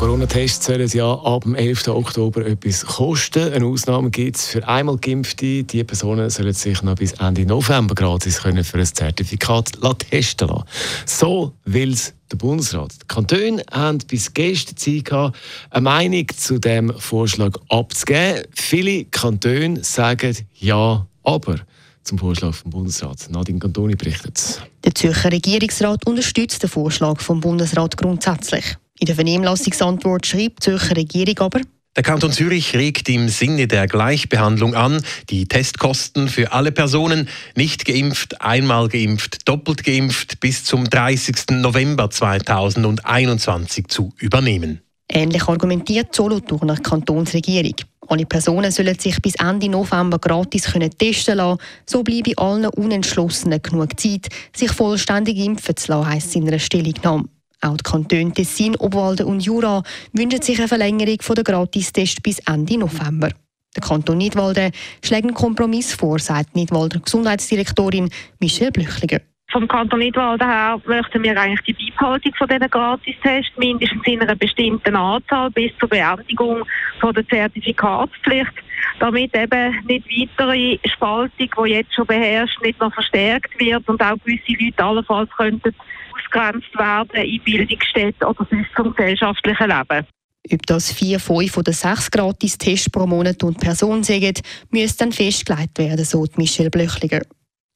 Corona-Tests sollen ja ab dem 11. Oktober etwas kosten. Eine Ausnahme gibt es für einmal Geimpfte. Die Personen sollen sich noch bis Ende November gratis können für ein Zertifikat testen lassen. So will es der Bundesrat. Die Kantone haben bis gestern Zeit gehabt, eine Meinung zu dem Vorschlag abzugeben. Viele Kantone sagen ja, aber zum Vorschlag vom Bundesrat. Nadine Cantoni berichtet. Der Zürcher Regierungsrat unterstützt den Vorschlag vom Bundesrat grundsätzlich. In der Vernehmlassungsantwort schreibt die Zürcher Regierung aber, der Kanton Zürich regt im Sinne der Gleichbehandlung an, die Testkosten für alle Personen, nicht geimpft, einmal geimpft, doppelt geimpft, bis zum 30. November 2021 zu übernehmen. Ähnlich argumentiert Solothurner Kantonsregierung. Alle Personen sollen sich bis Ende November gratis können testen lassen. So bleibe allen Unentschlossenen genug Zeit, sich vollständig impfen zu lassen, heisst in einer Stellungnahme. Auch die Kantone Tessin, Obwalden und Jura wünschen sich eine Verlängerung der Gratistests bis Ende November. Der Kanton Nidwalden schlägt einen Kompromiss vor, sagt Nidwalder Gesundheitsdirektorin Michelle Blüchliger. Vom Kanton Nidwalden her möchten wir eigentlich die Beibehaltung von diesen Gratistests, mindestens in einer bestimmten Anzahl bis zur Beendigung von der Zertifikatspflicht, damit eben nicht weitere Spaltung, die jetzt schon beherrscht, nicht noch verstärkt wird und auch gewisse Leute allenfalls könnten ausgegrenzt werden in Bildungsstätten oder sonst zum gesellschaftlichen Leben. Ob das vier, fünf oder sechs Gratis-Tests pro Monat und Person sagen, müsste dann festgelegt werden, so Michelle Blöchliger.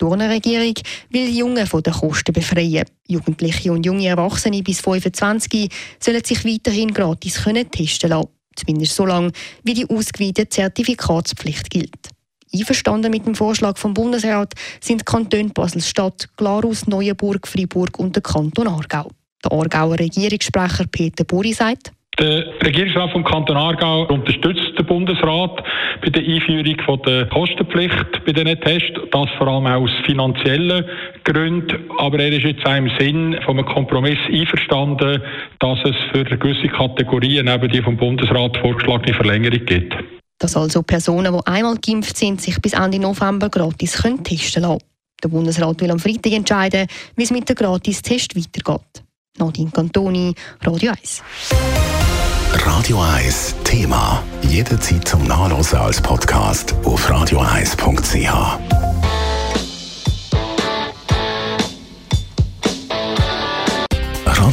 Die Regierung will Jungen von den Kosten befreien. Jugendliche und junge Erwachsene bis 25 sollen sich weiterhin gratis testen lassen. Zumindest so lange, wie die ausgeweitete Zertifikatspflicht gilt. Einverstanden mit dem Vorschlag vom Bundesrat sind die Kantone Basel-Stadt, Glarus, Neuenburg, Freiburg und der Kanton Aargau. Der Aargauer Regierungssprecher Peter Buri sagt, der Regierungsrat vom Kanton Aargau unterstützt den Bundesrat bei der Einführung von der Kostenpflicht bei diesen Tests, das vor allem aus finanziellen Gründen. Aber er ist jetzt im Sinn von einem Kompromiss einverstanden, dass es für gewisse Kategorien eben die vom Bundesrat vorgeschlagene Verlängerung gibt. Dass also Personen, die einmal geimpft sind, sich bis Ende November gratis können testen lassen. Der Bundesrat will am Freitag entscheiden, wie es mit dem Gratistest weitergeht. Nadine Cantoni, Radio 1. Radio 1 Thema. Jederzeit zum Nachlesen als Podcast auf radio1.ch.